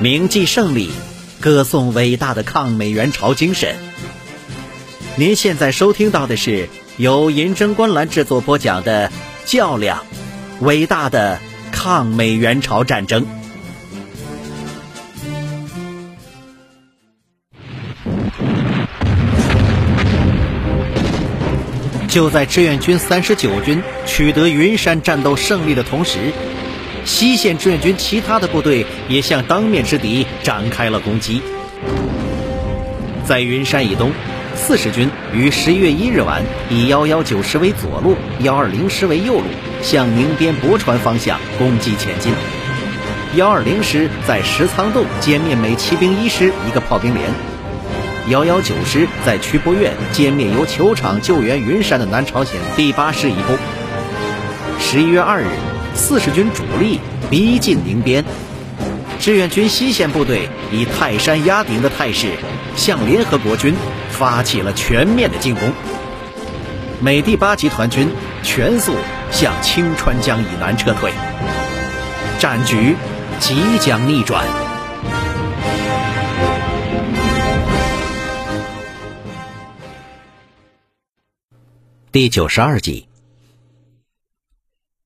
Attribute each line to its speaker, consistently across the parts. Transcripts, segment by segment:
Speaker 1: 铭记胜利，歌颂伟大的抗美援朝精神。您现在收听到的是由银针观澜制作播讲的《较量：伟大的抗美援朝战争》。就在志愿军三十九军取得云山战斗胜利的同时，西线志愿军其他的部队也向当面之敌展开了攻击。在云山以东，四十军于十一月一日晚以幺幺九师为左路，幺二零师为右路，向宁边博川方向攻击前进。幺二零师在石仓洞歼灭美骑兵一师一个炮兵连。幺幺九师在曲波院歼灭由球场救援云山的南朝鲜第八师一部。十一月二日，四十军主力逼近宁边，志愿军西线部队以泰山压顶的态势，向联合国军发起了全面的进攻。美第八集团军全速向清川江以南撤退，战局即将逆转。第九十二集，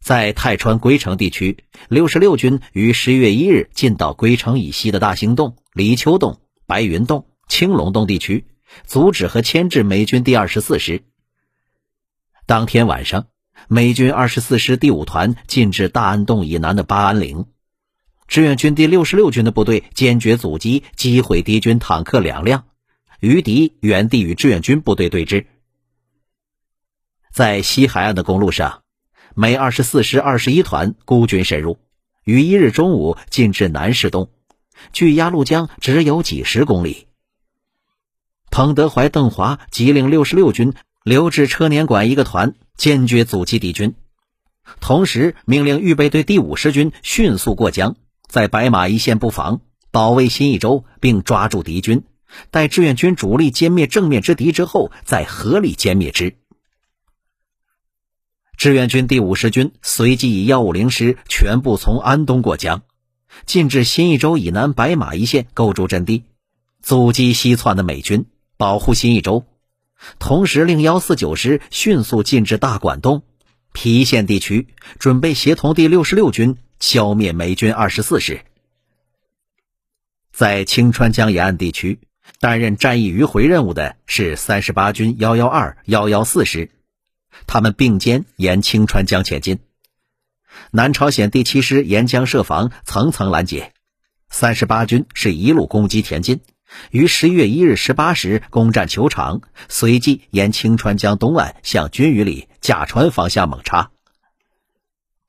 Speaker 1: 在泰川龟城地区，六十六军于十一月一日进到龟城以西的大兴洞、李秋洞、白云洞、青龙洞地区，阻止和牵制美军第二十四师。当天晚上，美军二十四师第五团进至大安洞以南的巴安岭，志愿军第六十六军的部队坚决阻击，击毁敌军坦克两辆，余敌原地与志愿军部队对峙。在西海岸的公路上，美二十四师二十一团孤军深入，于一日中午进至南市东，距鸭绿江只有几十公里。彭德怀、邓华急令六十六军留置车年馆一个团，坚决阻击敌军，同时命令预备队第五十军迅速过江，在白马一线布防，保卫新义州，并抓住敌军，待志愿军主力歼灭正面之敌之后，再合力歼灭之。志愿军第五十军随即以幺五零师全部从安东过江，进至新义州以南白马一线构筑阵地，阻击西窜的美军，保护新义州。同时，令幺四九师迅速进至大管洞、郫县地区，准备协同第六十六军消灭美军二十四师。在清川江沿岸地区担任战役迂回任务的是三十八军幺幺二、幺幺四师。他们并肩沿青川江前进，南朝鲜第七师沿江设防，层层拦截。三十八军是一路攻击前进，于十一月一日十八时攻占球场，随即沿青川江东岸向军隅里甲船方向猛插。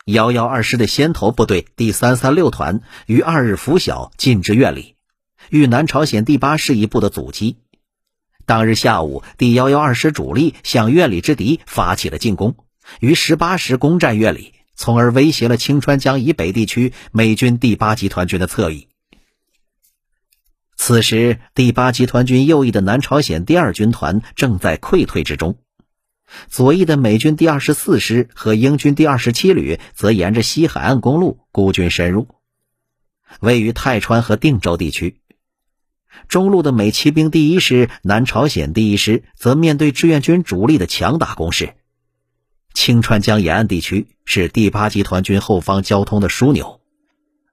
Speaker 1: 幺幺二师的先头部队第三三六团于二日拂晓进至院里，遇南朝鲜第八师一部的阻击。当日下午，第幺幺二师主力向院里之敌发起了进攻，于十八时攻占院里，从而威胁了清川江以北地区美军第八集团军的侧翼。此时，第八集团军右翼的南朝鲜第二军团正在溃退之中，左翼的美军第二十四师和英军第二十七旅则沿着西海岸公路孤军深入，位于泰川和定州地区。中路的美骑兵第一师、南朝鲜第一师则面对志愿军主力的强大攻势。青川江沿岸地区是第八集团军后方交通的枢纽，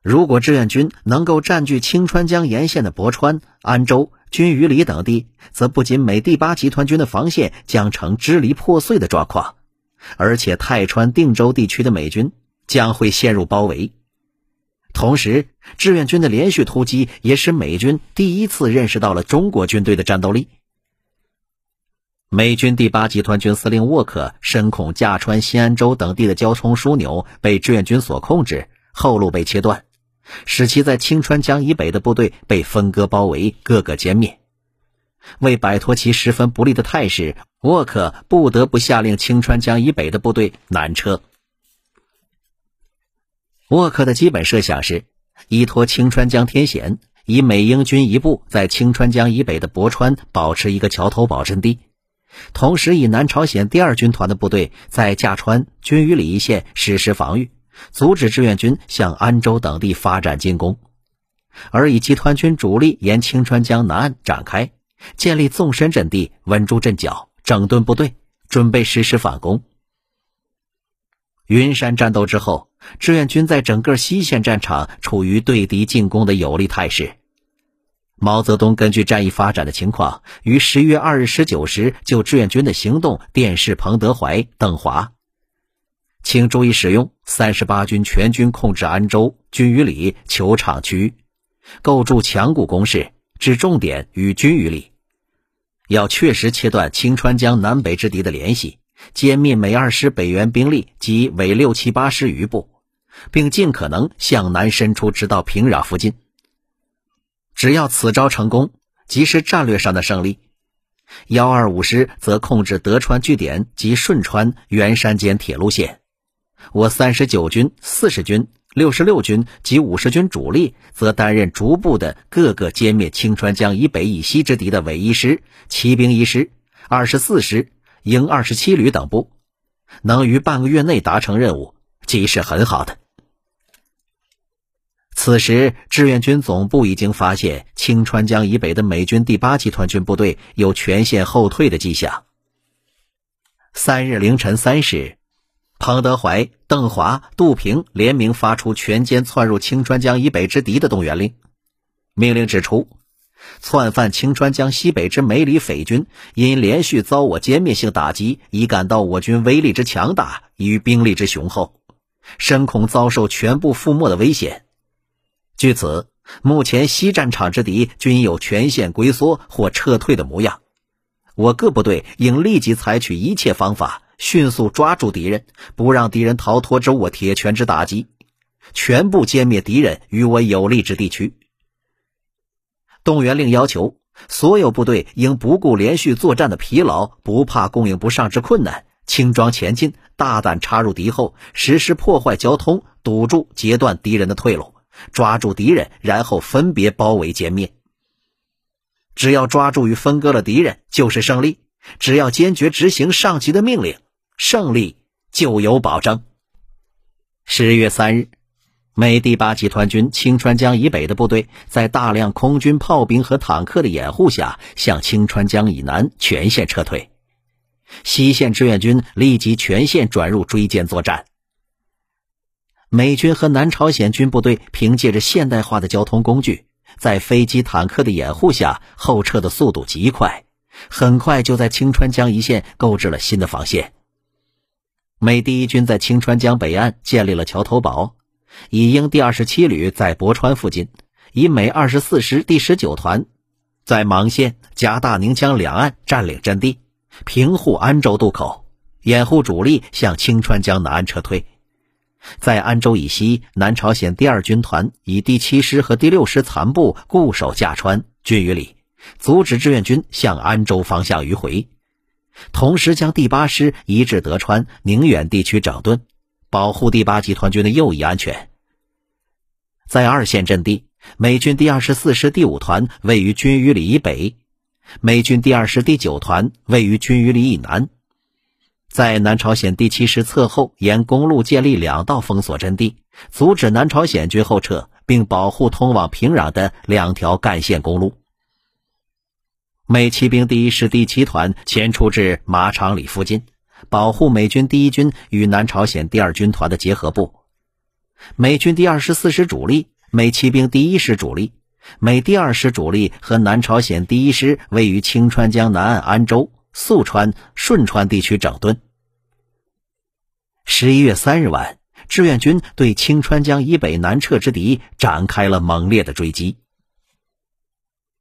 Speaker 1: 如果志愿军能够占据青川江沿线的博川、安州、军隅里等地，则不仅美第八集团军的防线将成支离破碎的状况，而且泰川、定州地区的美军将会陷入包围。同时，志愿军的连续突击也使美军第一次认识到了中国军队的战斗力。美军第八集团军司令沃克深恐驾川、新安州等地的交通枢纽被志愿军所控制，后路被切断，使其在清川江以北的部队被分割包围，各个歼灭。为摆脱其十分不利的态势，沃克不得不下令清川江以北的部队南撤。沃克的基本设想是，依托清川江天险，以美英军一部在清川江以北的博川保持一个桥头堡阵地，同时以南朝鲜第二军团的部队在驾川、军隅里一线实施防御，阻止志愿军向安州等地发展进攻。而以集团军主力沿清川江南岸展开，建立纵深阵地，稳住阵脚，整顿部队，准备实施反攻。云山战斗之后，志愿军在整个西线战场处于对敌进攻的有利态势。毛泽东根据战役发展的情况，于十一月二日十九时就志愿军的行动电示彭德怀、邓华，请注意使用三十八军全军控制安州、军隅里、球场区域，构筑强固工事，置重点于军隅里，要确实切断清川江南北之敌的联系。歼灭美二师北援兵力及伪六七八师余部，并尽可能向南伸出，直到平壤附近。只要此招成功，即是战略上的胜利。幺二五师则控制德川据点及顺川、元山间铁路线，我三十九军、四十军、六十六军及五十军主力则担任逐步的各个歼灭清川江以北以西之敌的伪一师、骑兵一师、二十四师。营二十七旅等部能于半个月内达成任务，即是很好的。此时，志愿军总部已经发现清川江以北的美军第八集团军部队有全线后退的迹象。三日凌晨三时，彭德怀、邓华、杜平联名发出全歼窜入清川江以北之敌的动员令，命令指出。窜犯青川江西北之梅里匪军，因连续遭我歼灭性打击，已感到我军威力之强大与兵力之雄厚，深恐遭受全部覆没的危险。据此，目前西战场之敌均有全线龟缩或撤退的模样。我各部队应立即采取一切方法，迅速抓住敌人，不让敌人逃脱之我铁拳之打击，全部歼灭敌人与我有利之地区。动员令要求所有部队应不顾连续作战的疲劳，不怕供应不上之困难，轻装前进，大胆插入敌后，实施破坏交通，堵住截断敌人的退路，抓住敌人，然后分别包围歼灭。只要抓住与分割了敌人，就是胜利。只要坚决执行上级的命令，胜利就有保证。十月三日。美第八集团军青川江以北的部队，在大量空军炮兵和坦克的掩护下，向青川江以南全线撤退。西线志愿军立即全线转入追歼作战。美军和南朝鲜军部队凭借着现代化的交通工具，在飞机、坦克的掩护下，后撤的速度极快，很快就在青川江一线构置了新的防线。美第一军在青川江北岸建立了桥头堡。以英第二十七旅在博川附近，以美二十四师第十九团在芒县、加大宁江两岸占领阵地，平护安州渡口，掩护主力向青川江南岸撤退。在安州以西，南朝鲜第二军团以第七师和第六师残部固守架川、军隅里，阻止志愿军向安州方向迂回，同时将第八师移至德川、宁远地区整顿。保护第八集团军的右翼安全。在二线阵地，美军第二十四师第五团位于军隅里以北，美军第二师第九团位于军隅里以南。在南朝鲜第七师侧后，沿公路建立两道封锁阵地，阻止南朝鲜军后撤，并保护通往平壤的两条干线公路。美骑兵第一师第七团前出至马场里附近。保护美军第一军与南朝鲜第二军团的结合部，美军第二十四师主力、美骑兵第一师主力、美第二师主力和南朝鲜第一师位于清川江南岸安州、宿川、顺川地区整顿。十一月三日晚，志愿军对清川江以北南撤之敌展开了猛烈的追击。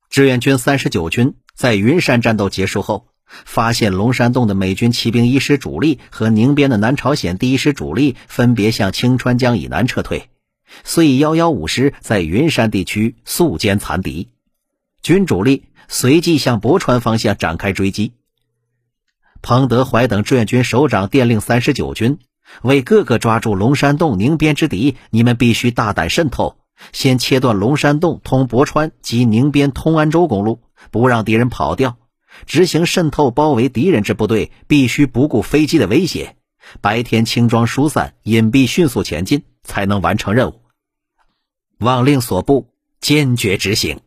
Speaker 1: 志愿军三十九军在云山战斗结束后。发现龙山洞的美军骑兵一师主力和宁边的南朝鲜第一师主力分别向清川江以南撤退，遂以幺幺五师在云山地区速歼残敌，军主力随即向博川方向展开追击。彭德怀等志愿军首长电令三十九军，为各个抓住龙山洞宁边之敌，你们必须大胆渗透，先切断龙山洞通博川及宁边通安州公路，不让敌人跑掉。执行渗透包围敌人之部队，必须不顾飞机的威胁，白天轻装疏散、隐蔽迅速前进，才能完成任务。望令所部坚决执行。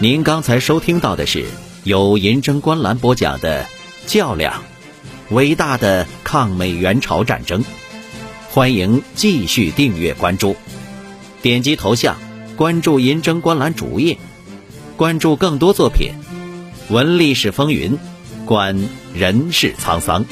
Speaker 1: 您刚才收听到的是由银针观澜播讲的《较量：伟大的抗美援朝战争》，欢迎继续订阅关注，点击头像关注银针观澜主页，关注更多作品，闻历史风云，观人世沧桑。